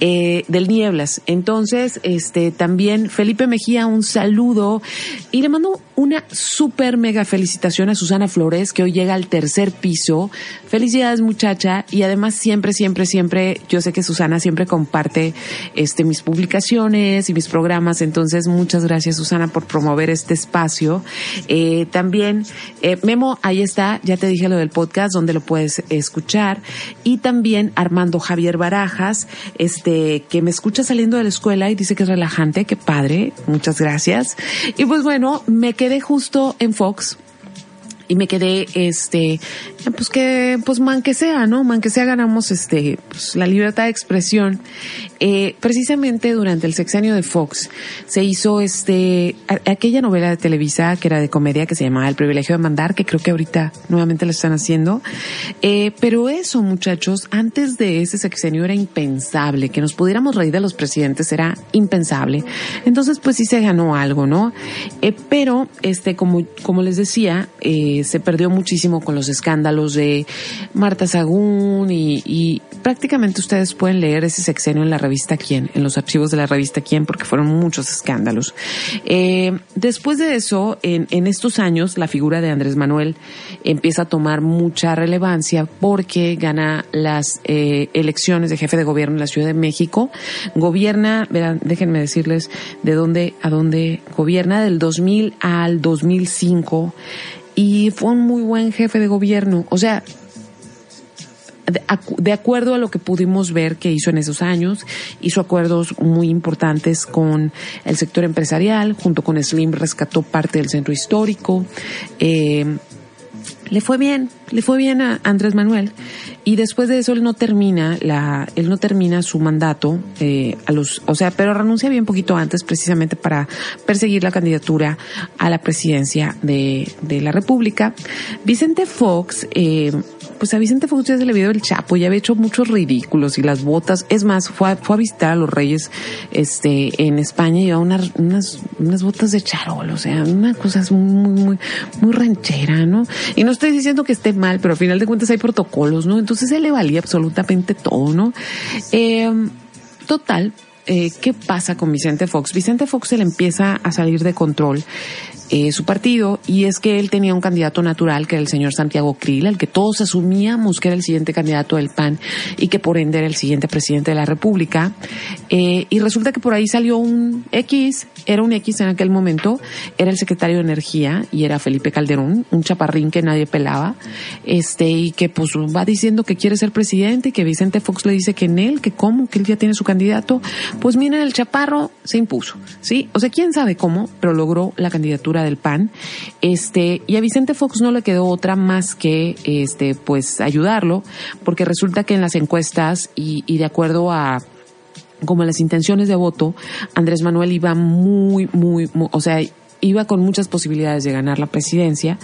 eh, del Nieblas. Entonces, este, también Felipe Mejía, un saludo y le mando una super mega felicitación a Susana Flores, que hoy llega al tercer piso. Felicidades, muchacha. Y además, siempre, siempre, siempre, yo sé que Susana siempre comparte este, mis publicaciones y mis programas. Entonces, muchas gracias, Susana, por promover este espacio. Eh, también, eh, Memo, ahí está, ya te dije lo del podcast, donde lo puedes escuchar. Y también Armando Javier Barajas, este, que me escucha saliendo de la escuela y dice que es relajante, qué padre. Muchas gracias. Y pues bueno, me quedé justo en Fox y me quedé este pues que pues man que sea no man que sea ganamos este pues la libertad de expresión. Eh, precisamente durante el sexenio de Fox se hizo este aquella novela de Televisa que era de comedia que se llamaba El privilegio de mandar que creo que ahorita nuevamente la están haciendo. Eh, pero eso muchachos antes de ese sexenio era impensable. Que nos pudiéramos reír de los presidentes era impensable. Entonces pues sí se ganó algo no eh, pero este como como les decía eh, se perdió muchísimo con los escándalos de Marta Sagún y, prácticamente ustedes pueden leer ese sexenio en la revista Quién, en los archivos de la revista Quién, porque fueron muchos escándalos. Eh, después de eso, en, en, estos años, la figura de Andrés Manuel empieza a tomar mucha relevancia porque gana las eh, elecciones de jefe de gobierno en la Ciudad de México. Gobierna, verán, déjenme decirles de dónde a dónde gobierna, del 2000 al 2005 y fue un muy buen jefe de gobierno. O sea, de, acuerdo a lo que pudimos ver que hizo en esos años, hizo acuerdos muy importantes con el sector empresarial, junto con Slim rescató parte del centro histórico. Eh, le fue bien, le fue bien a Andrés Manuel y después de eso él no termina la, él no termina su mandato eh, a los, o sea, pero renuncia bien poquito antes precisamente para perseguir la candidatura a la presidencia de, de la República. Vicente Fox eh, pues a Vicente Fox ya se le vio el Chapo, ya había hecho muchos ridículos y las botas. Es más, fue a, fue a visitar a los reyes este, en España y llevaba unas, unas, unas botas de charol, o sea, una cosa muy, muy, muy ranchera, ¿no? Y no estoy diciendo que esté mal, pero al final de cuentas hay protocolos, ¿no? Entonces se le valía absolutamente todo, ¿no? Eh, total, eh, ¿qué pasa con Vicente Fox? Vicente Fox se le empieza a salir de control eh, su partido y es que él tenía un candidato natural que era el señor Santiago Krill, el que todos asumíamos que era el siguiente candidato del PAN y que por ende era el siguiente presidente de la República. Eh, y resulta que por ahí salió un X, era un X en aquel momento, era el secretario de Energía y era Felipe Calderón, un chaparrín que nadie pelaba, este, y que pues va diciendo que quiere ser presidente y que Vicente Fox le dice que en él, que cómo, que él ya tiene su candidato. Pues miren, el chaparro se impuso, ¿sí? O sea, quién sabe cómo, pero logró la candidatura del PAN. Este, y a Vicente Fox no le quedó otra más que, este, pues ayudarlo, porque resulta que en las encuestas y, y de acuerdo a como las intenciones de voto, Andrés Manuel iba muy, muy, muy o sea, iba con muchas posibilidades de ganar la presidencia,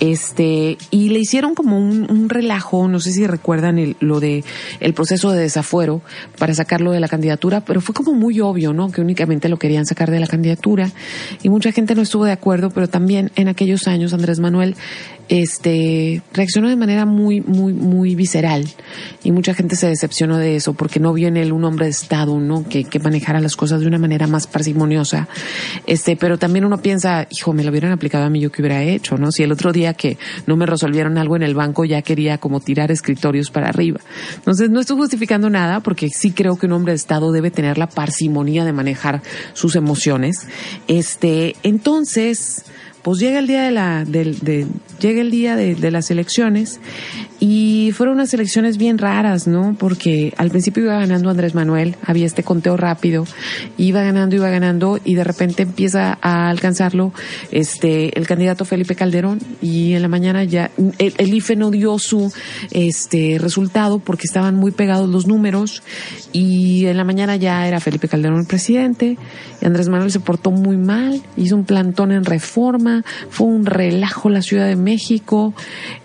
este, y le hicieron como un, relajo, no sé si recuerdan el, lo de el proceso de desafuero para sacarlo de la candidatura, pero fue como muy obvio, ¿no? Que únicamente lo querían sacar de la candidatura y mucha gente no estuvo de acuerdo, pero también en aquellos años Andrés Manuel este, reaccionó de manera muy, muy, muy visceral. Y mucha gente se decepcionó de eso porque no vio en él un hombre de Estado, ¿no? Que, que manejara las cosas de una manera más parsimoniosa. Este, pero también uno piensa, hijo, me lo hubieran aplicado a mí, yo qué hubiera hecho, ¿no? Si el otro día que no me resolvieron algo en el banco ya quería como tirar escritorios para arriba. Entonces, no estoy justificando nada porque sí creo que un hombre de Estado debe tener la parsimonía de manejar sus emociones. Este, entonces, pues llega el día de la, de, llega el día de, las elecciones y fueron unas elecciones bien raras, ¿no? Porque al principio iba ganando Andrés Manuel, había este conteo rápido, iba ganando, iba ganando y de repente empieza a alcanzarlo este el candidato Felipe Calderón y en la mañana ya el, el IFE no dio su este resultado porque estaban muy pegados los números y en la mañana ya era Felipe Calderón el presidente y Andrés Manuel se portó muy mal, hizo un plantón en reforma, fue un relajo la Ciudad de México,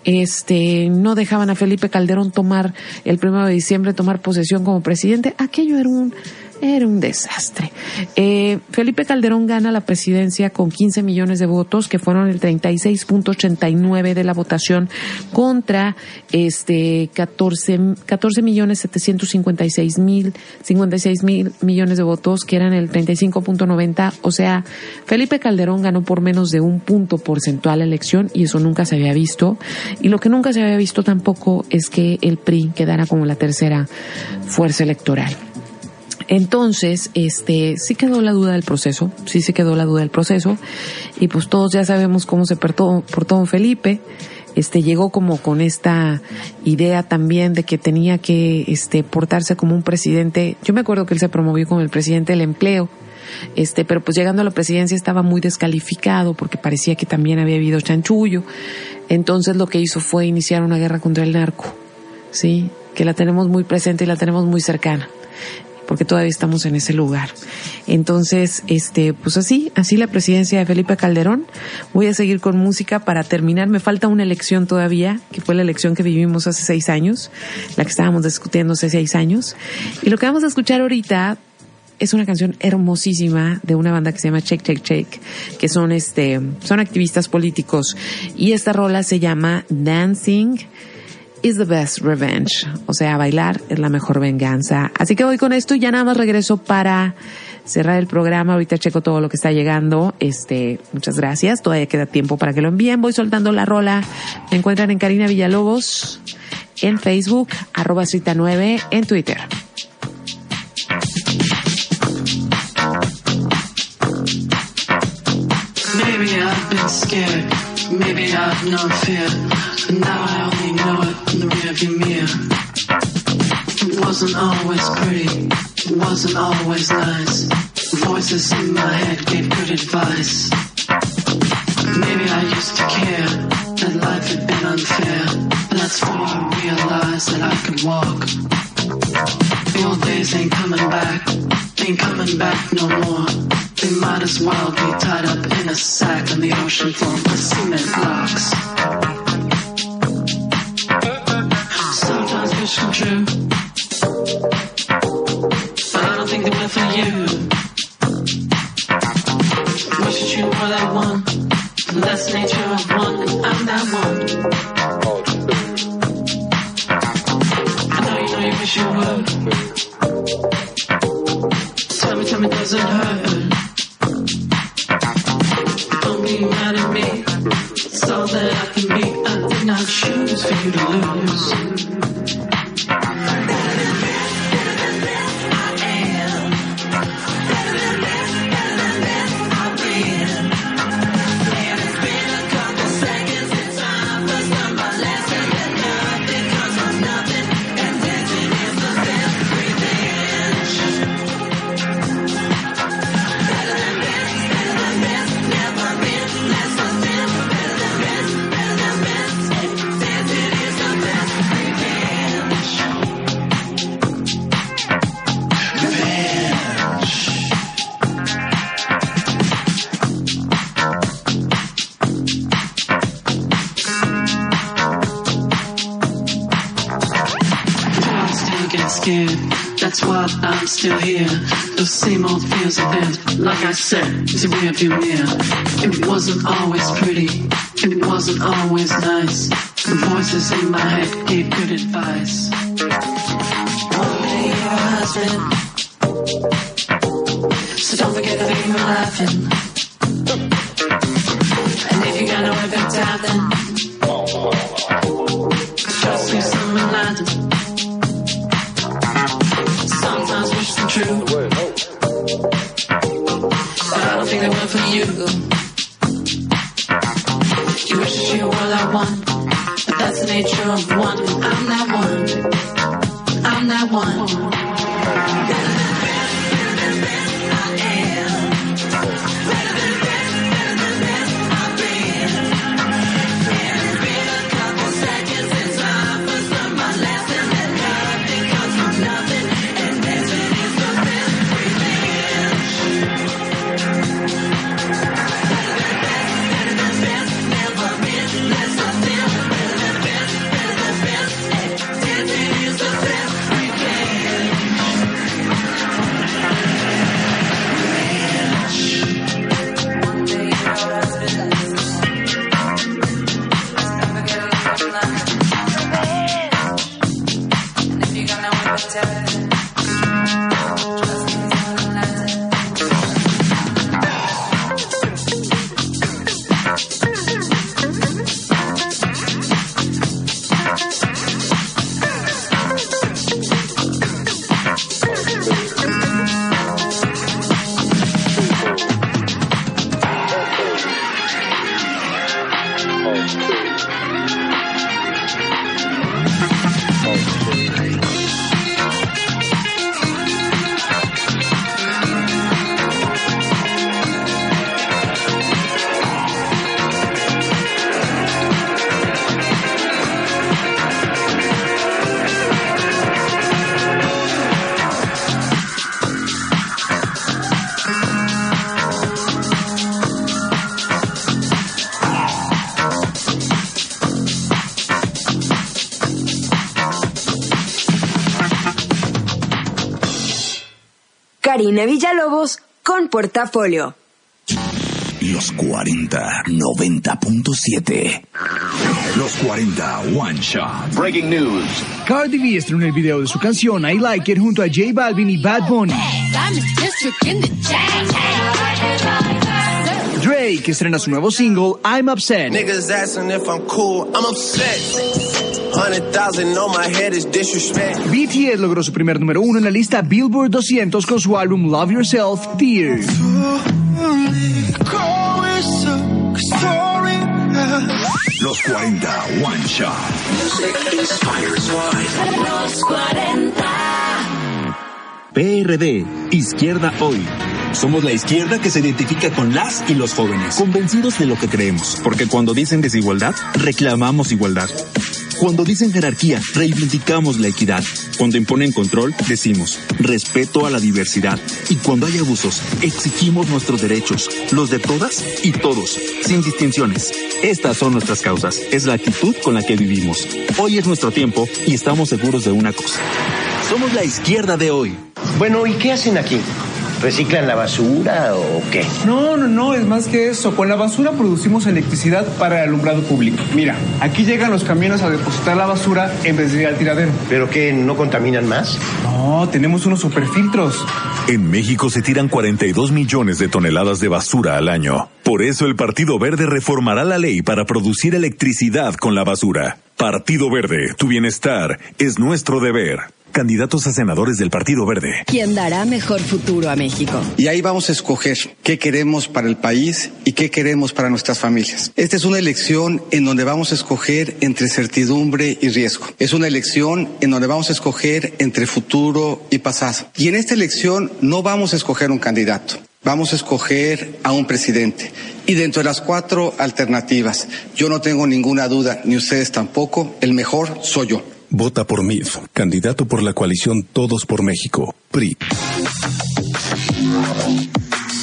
este no dejaban a Felipe Calderón tomar el primero de diciembre tomar posesión como presidente, aquello era un era un desastre. Eh, Felipe Calderón gana la presidencia con 15 millones de votos, que fueron el 36.89 de la votación, contra este 14, 14 millones 756 mil, 56 mil millones de votos, que eran el 35.90. O sea, Felipe Calderón ganó por menos de un punto porcentual la elección y eso nunca se había visto. Y lo que nunca se había visto tampoco es que el PRI quedara como la tercera fuerza electoral. Entonces, este, sí quedó la duda del proceso, sí se quedó la duda del proceso, y pues todos ya sabemos cómo se portó, portó Felipe, este, llegó como con esta idea también de que tenía que, este, portarse como un presidente, yo me acuerdo que él se promovió como el presidente del empleo, este, pero pues llegando a la presidencia estaba muy descalificado porque parecía que también había habido chanchullo, entonces lo que hizo fue iniciar una guerra contra el narco, sí, que la tenemos muy presente y la tenemos muy cercana porque todavía estamos en ese lugar. Entonces, este, pues así, así la presidencia de Felipe Calderón. Voy a seguir con música para terminar. Me falta una elección todavía, que fue la elección que vivimos hace seis años, la que estábamos discutiendo hace seis años. Y lo que vamos a escuchar ahorita es una canción hermosísima de una banda que se llama Check Check Check, que son este, son activistas políticos. Y esta rola se llama Dancing is the best revenge. O sea, bailar es la mejor venganza. Así que voy con esto y ya nada más regreso para cerrar el programa. Ahorita checo todo lo que está llegando. Este, muchas gracias. Todavía queda tiempo para que lo envíen. Voy soltando la rola. Me encuentran en Karina Villalobos, en Facebook, arroba cita 9, en Twitter. Maybe I've been scared. Maybe I've known fear. Now I only know rearview mirror. It wasn't always pretty. It wasn't always nice. Voices in my head gave good advice. Maybe I used to care that life had been unfair. But that's when you realize that I could walk. The old days ain't coming back. Ain't coming back no more. They might as well be tied up in a sack on the ocean floor with cement blocks. Sometimes wish come true. But I don't think they will for you. Wish that you were that one. That's the nature of one, and I'm that one. I know you know you wish you would. Tell me, tell me, does it hurt? Don't be mad at me. It's all that I can be. I did not choose for you to lose. I'm still here. Those same old fears of them. Like I said, it's a rearview mirror. It wasn't always pretty. It wasn't always nice. The voices in my head gave good advice. Day your husband. So don't forget to him laughing. And if you got no back down, then Karina Villalobos con Portafolio. Los 40 90.7. Los 40 One Shot. Breaking news. Cardi B estrenó el video de su canción I Like It junto a J Balvin y Bad Bunny. Drake estrena su nuevo single I'm Upset. Niggas asking if I'm cool, I'm upset. BTS logró su primer número uno en la lista Billboard 200 con su álbum Love Yourself, Dear. Los 40 One Shot. Los 40. PRD, Izquierda Hoy. Somos la izquierda que se identifica con las y los jóvenes, convencidos de lo que creemos, porque cuando dicen desigualdad, reclamamos igualdad. Cuando dicen jerarquía, reivindicamos la equidad. Cuando imponen control, decimos respeto a la diversidad. Y cuando hay abusos, exigimos nuestros derechos, los de todas y todos, sin distinciones. Estas son nuestras causas, es la actitud con la que vivimos. Hoy es nuestro tiempo y estamos seguros de una cosa. Somos la izquierda de hoy. Bueno, ¿y qué hacen aquí? ¿Reciclan la basura o qué? No, no, no, es más que eso. Con la basura producimos electricidad para el alumbrado público. Mira, aquí llegan los camiones a depositar la basura en vez de ir al tiradero. ¿Pero qué? ¿No contaminan más? No, tenemos unos superfiltros. En México se tiran 42 millones de toneladas de basura al año. Por eso el Partido Verde reformará la ley para producir electricidad con la basura. Partido Verde, tu bienestar es nuestro deber. Candidatos a senadores del Partido Verde. ¿Quién dará mejor futuro a México? Y ahí vamos a escoger qué queremos para el país y qué queremos para nuestras familias. Esta es una elección en donde vamos a escoger entre certidumbre y riesgo. Es una elección en donde vamos a escoger entre futuro y pasado. Y en esta elección no vamos a escoger un candidato. Vamos a escoger a un presidente. Y dentro de las cuatro alternativas, yo no tengo ninguna duda, ni ustedes tampoco, el mejor soy yo. Vota por MIF, candidato por la coalición Todos por México, PRI.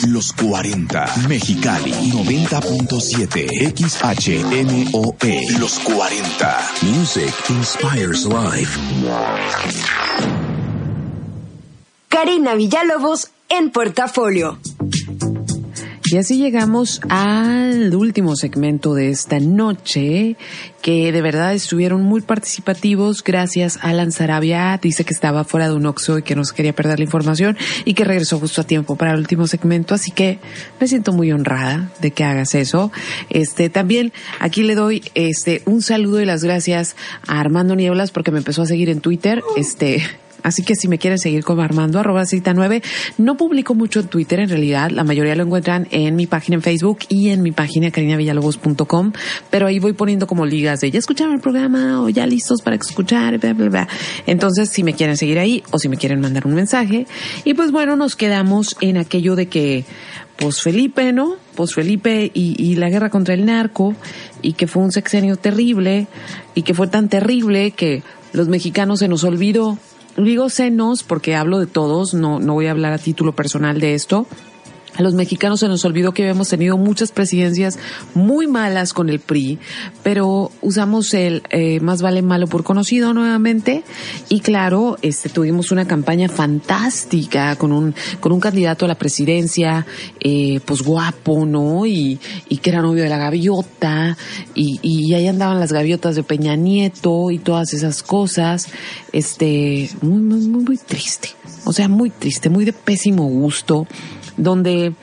Los 40 Mexicali 90.7 XHMOE Los 40 Music Inspires Life Karina Villalobos en Portafolio. Y así llegamos al último segmento de esta noche, que de verdad estuvieron muy participativos. Gracias a Alan Sarabia. Dice que estaba fuera de un Oxxo y que no se quería perder la información y que regresó justo a tiempo para el último segmento. Así que me siento muy honrada de que hagas eso. Este, también aquí le doy, este, un saludo y las gracias a Armando Nieblas porque me empezó a seguir en Twitter. Este, Así que si me quieren seguir como Armando, arroba cita 9, no publico mucho en Twitter en realidad, la mayoría lo encuentran en mi página en Facebook y en mi página carinavillalobos.com, pero ahí voy poniendo como ligas de ya escucharon el programa o ya listos para escuchar, bla, bla, bla. Entonces, si me quieren seguir ahí o si me quieren mandar un mensaje. Y pues bueno, nos quedamos en aquello de que, pues Felipe, ¿no? Pues Felipe y, y la guerra contra el narco y que fue un sexenio terrible y que fue tan terrible que los mexicanos se nos olvidó digo senos porque hablo de todos, no, no voy a hablar a título personal de esto. A los mexicanos se nos olvidó que habíamos tenido muchas presidencias muy malas con el PRI, pero usamos el eh, más vale malo por conocido nuevamente. Y claro, este tuvimos una campaña fantástica con un con un candidato a la presidencia, eh, pues guapo, ¿no? Y, y que era novio de la gaviota. Y, y ahí andaban las gaviotas de Peña Nieto y todas esas cosas, este muy muy muy, muy triste, o sea muy triste, muy de pésimo gusto donde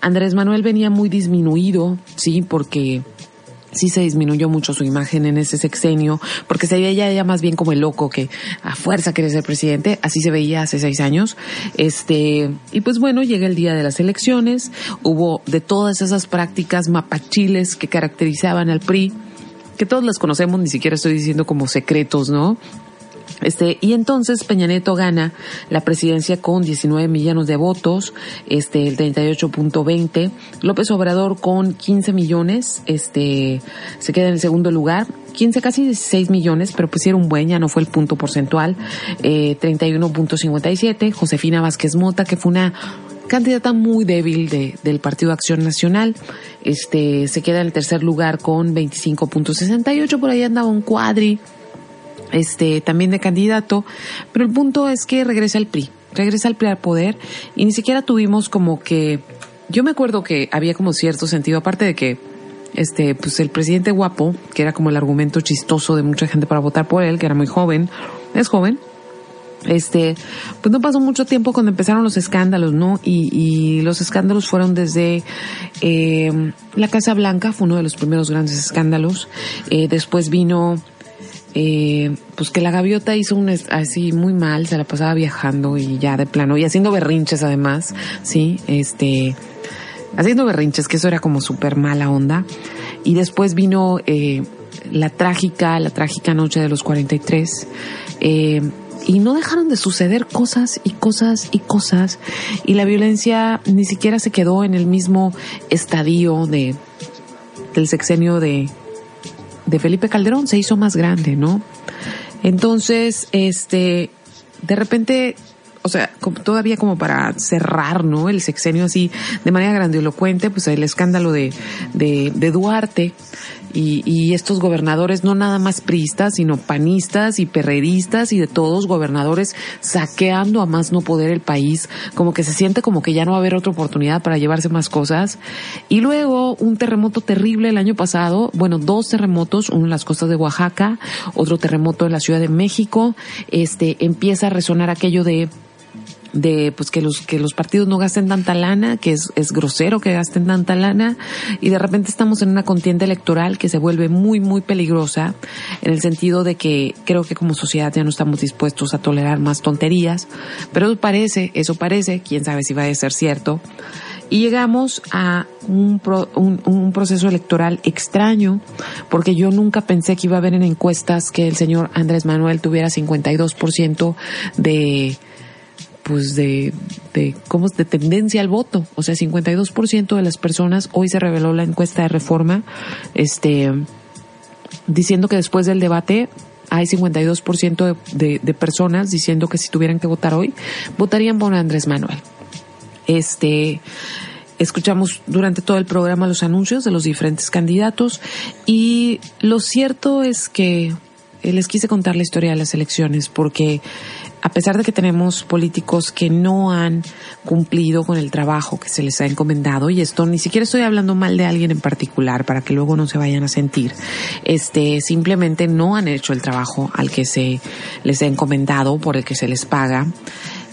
Andrés Manuel venía muy disminuido, sí, porque sí se disminuyó mucho su imagen en ese sexenio, porque se veía ya más bien como el loco que a fuerza quiere ser presidente, así se veía hace seis años. Este, y pues bueno, llega el día de las elecciones, hubo de todas esas prácticas mapachiles que caracterizaban al PRI, que todos las conocemos, ni siquiera estoy diciendo como secretos, ¿no? Este, y entonces Peña Nieto gana la presidencia con 19 millones de votos, este, el 38.20. López Obrador con 15 millones, este, se queda en el segundo lugar. 15, casi 16 millones, pero pues era un buen, ya no fue el punto porcentual. Eh, 31.57. Josefina Vázquez Mota, que fue una candidata muy débil de, del Partido Acción Nacional. Este, se queda en el tercer lugar con 25.68. Por ahí andaba un cuadri este, también de candidato, pero el punto es que regresa el PRI, regresa el PRI al poder y ni siquiera tuvimos como que, yo me acuerdo que había como cierto sentido, aparte de que, este, pues el presidente guapo, que era como el argumento chistoso de mucha gente para votar por él, que era muy joven, es joven, este, pues no pasó mucho tiempo cuando empezaron los escándalos, ¿no? Y, y los escándalos fueron desde eh, la Casa Blanca, fue uno de los primeros grandes escándalos. Eh, después vino eh, pues que la gaviota hizo un así muy mal, se la pasaba viajando y ya de plano, y haciendo berrinches además, sí, este, haciendo berrinches, que eso era como súper mala onda. Y después vino eh, la trágica, la trágica noche de los 43. Eh, y no dejaron de suceder cosas y cosas y cosas y la violencia ni siquiera se quedó en el mismo estadio de del sexenio de de Felipe Calderón se hizo más grande, ¿no? Entonces, este, de repente, o sea, todavía como para cerrar, ¿no? El sexenio así de manera grandilocuente, pues el escándalo de, de, de Duarte y, y estos gobernadores, no nada más priistas, sino panistas y perreristas y de todos gobernadores saqueando a más no poder el país, como que se siente como que ya no va a haber otra oportunidad para llevarse más cosas. Y luego un terremoto terrible el año pasado, bueno, dos terremotos, uno en las costas de Oaxaca, otro terremoto en la Ciudad de México, este, empieza a resonar aquello de de pues que los que los partidos no gasten tanta lana, que es, es grosero que gasten tanta lana y de repente estamos en una contienda electoral que se vuelve muy muy peligrosa en el sentido de que creo que como sociedad ya no estamos dispuestos a tolerar más tonterías, pero eso parece, eso parece, quién sabe si va a ser cierto. Y llegamos a un, pro, un, un, proceso electoral extraño, porque yo nunca pensé que iba a haber en encuestas que el señor Andrés Manuel tuviera 52% de, pues de, de, ¿cómo de tendencia al voto. O sea, 52% de las personas, hoy se reveló la encuesta de reforma, este, diciendo que después del debate hay 52% de, de, de personas diciendo que si tuvieran que votar hoy, votarían por Andrés Manuel. Este, escuchamos durante todo el programa los anuncios de los diferentes candidatos y lo cierto es que les quise contar la historia de las elecciones porque a pesar de que tenemos políticos que no han cumplido con el trabajo que se les ha encomendado, y esto ni siquiera estoy hablando mal de alguien en particular para que luego no se vayan a sentir, este, simplemente no han hecho el trabajo al que se les ha encomendado, por el que se les paga,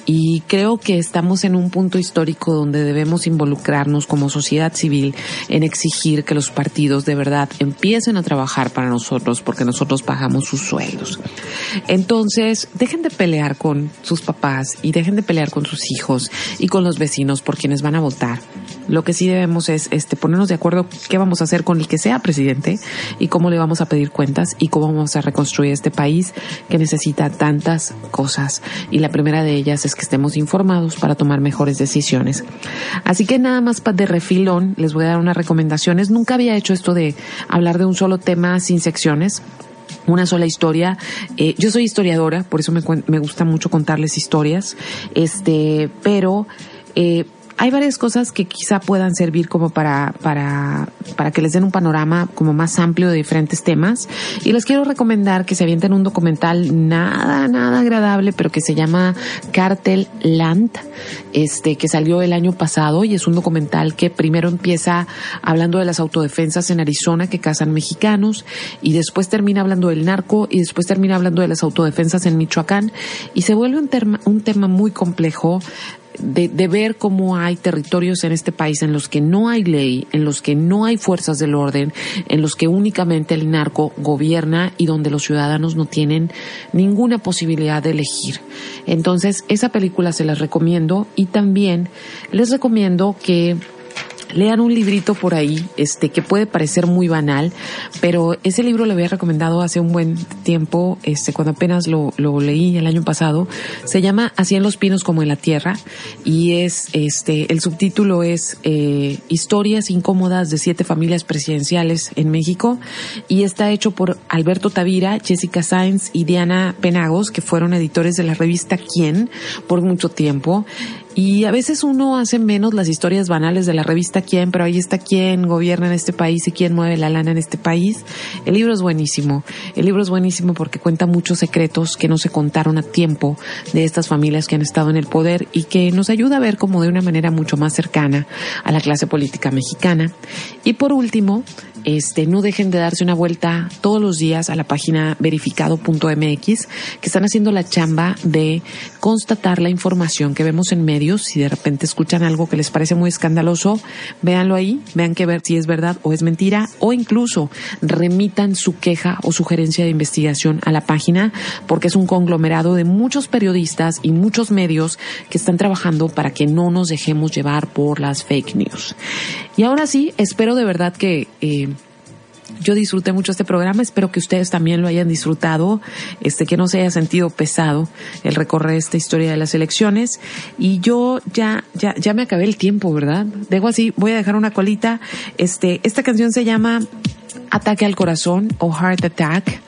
y creo que estamos en un punto histórico donde debemos involucrarnos como sociedad civil en exigir que los partidos de verdad empiecen a trabajar para nosotros porque nosotros pagamos sus sueldos. Entonces, dejen de pelear con sus papás y dejen de pelear con sus hijos y con los vecinos por quienes van a votar. Lo que sí debemos es este, ponernos de acuerdo qué vamos a hacer con el que sea presidente y cómo le vamos a pedir cuentas y cómo vamos a reconstruir este país que necesita tantas cosas. Y la primera de ellas es que estemos informados para tomar mejores decisiones. Así que nada más de refilón les voy a dar unas recomendaciones. Nunca había hecho esto de hablar de un solo tema sin secciones una sola historia. Eh, yo soy historiadora, por eso me, me, gusta mucho contarles historias. Este, pero eh, hay varias cosas que quizá puedan servir como para, para, para que les den un panorama como más amplio de diferentes temas. Y les quiero recomendar que se avienten un documental nada, nada agradable, pero que se llama Cartel Land, este, que salió el año pasado y es un documental que primero empieza hablando de las autodefensas en Arizona que cazan mexicanos y después termina hablando del narco y después termina hablando de las autodefensas en Michoacán y se vuelve un, tema, un tema muy complejo de, de, ver cómo hay territorios en este país en los que no hay ley, en los que no hay fuerzas del orden, en los que únicamente el narco gobierna y donde los ciudadanos no tienen ninguna posibilidad de elegir. Entonces, esa película se las recomiendo y también les recomiendo que lean un librito por ahí, este, que puede parecer muy banal, pero ese libro lo había recomendado hace un buen tiempo, este, cuando apenas lo, lo leí el año pasado. Se llama Así en los pinos como en la tierra y es, este, el subtítulo es eh, Historias incómodas de siete familias presidenciales en México y está hecho por Alberto Tavira, Jessica Sainz y Diana Penagos, que fueron editores de la revista Quién por mucho tiempo. Y a veces uno hace menos las historias banales de la revista Quién, pero ahí está quién gobierna en este país y quién mueve la lana en este país. El libro es buenísimo. El libro es buenísimo porque cuenta muchos secretos que no se contaron a tiempo de estas familias que han estado en el poder y que nos ayuda a ver como de una manera mucho más cercana a la clase política mexicana. Y por último, este, no dejen de darse una vuelta todos los días a la página verificado.mx, que están haciendo la chamba de constatar la información que vemos en medios si de repente escuchan algo que les parece muy escandaloso, véanlo ahí, vean que ver si es verdad o es mentira, o incluso remitan su queja o sugerencia de investigación a la página, porque es un conglomerado de muchos periodistas y muchos medios que están trabajando para que no nos dejemos llevar por las fake news. Y ahora sí, espero de verdad que eh, yo disfruté mucho este programa, espero que ustedes también lo hayan disfrutado, este que no se haya sentido pesado el recorrer esta historia de las elecciones y yo ya ya ya me acabé el tiempo, ¿verdad? Dejo así, voy a dejar una colita. Este esta canción se llama Ataque al corazón o Heart Attack,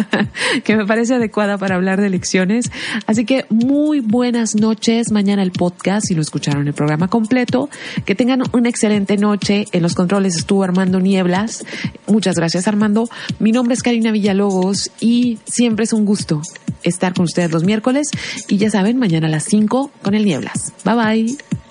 que me parece adecuada para hablar de elecciones. Así que muy buenas noches. Mañana el podcast, si lo escucharon el programa completo. Que tengan una excelente noche. En los controles estuvo Armando Nieblas. Muchas gracias Armando. Mi nombre es Karina Villalobos y siempre es un gusto estar con ustedes los miércoles. Y ya saben, mañana a las 5 con el Nieblas. Bye bye.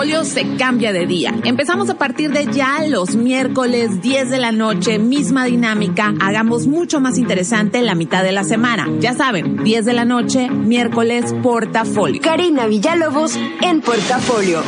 portafolio se cambia de día. Empezamos a partir de ya los miércoles 10 de la noche, misma dinámica. Hagamos mucho más interesante la mitad de la semana. Ya saben, 10 de la noche, miércoles, portafolio. Karina Villalobos en portafolio.